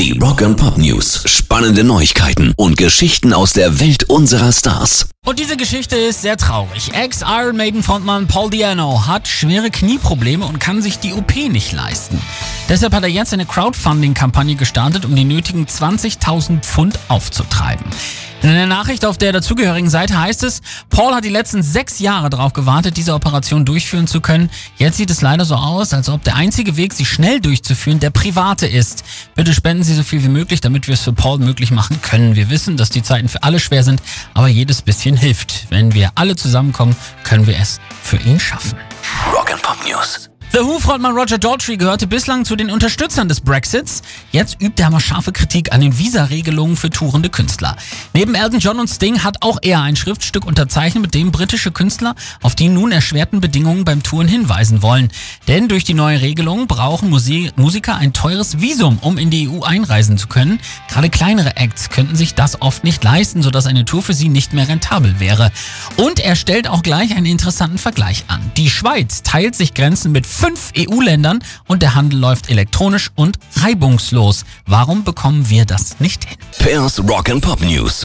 Die Rock and Pop News. Spannende Neuigkeiten und Geschichten aus der Welt unserer Stars. Und diese Geschichte ist sehr traurig. Ex-Iron Maiden-Frontmann Paul Diano hat schwere Knieprobleme und kann sich die OP nicht leisten. Deshalb hat er jetzt eine Crowdfunding-Kampagne gestartet, um die nötigen 20.000 Pfund aufzutreiben. In einer Nachricht auf der dazugehörigen Seite heißt es, Paul hat die letzten sechs Jahre darauf gewartet, diese Operation durchführen zu können. Jetzt sieht es leider so aus, als ob der einzige Weg, sie schnell durchzuführen, der private ist. Bitte spenden Sie so viel wie möglich, damit wir es für Paul möglich machen können. Wir wissen, dass die Zeiten für alle schwer sind, aber jedes bisschen hilft. Wenn wir alle zusammenkommen, können wir es für ihn schaffen. Rock and Pop News. The Who-Frontmann Roger Daltrey gehörte bislang zu den Unterstützern des Brexits. Jetzt übt er aber scharfe Kritik an den Visa-Regelungen für tourende Künstler. Neben Elton John und Sting hat auch er ein Schriftstück unterzeichnet, mit dem britische Künstler auf die nun erschwerten Bedingungen beim Touren hinweisen wollen. Denn durch die neue Regelung brauchen Musi Musiker ein teures Visum, um in die EU einreisen zu können. Gerade kleinere Acts könnten sich das oft nicht leisten, sodass eine Tour für sie nicht mehr rentabel wäre. Und er stellt auch gleich einen interessanten Vergleich an. Die Schweiz teilt sich Grenzen mit fünf EU-Ländern und der Handel läuft elektronisch und reibungslos. Warum bekommen wir das nicht hin? Pairs Rock and Pop News.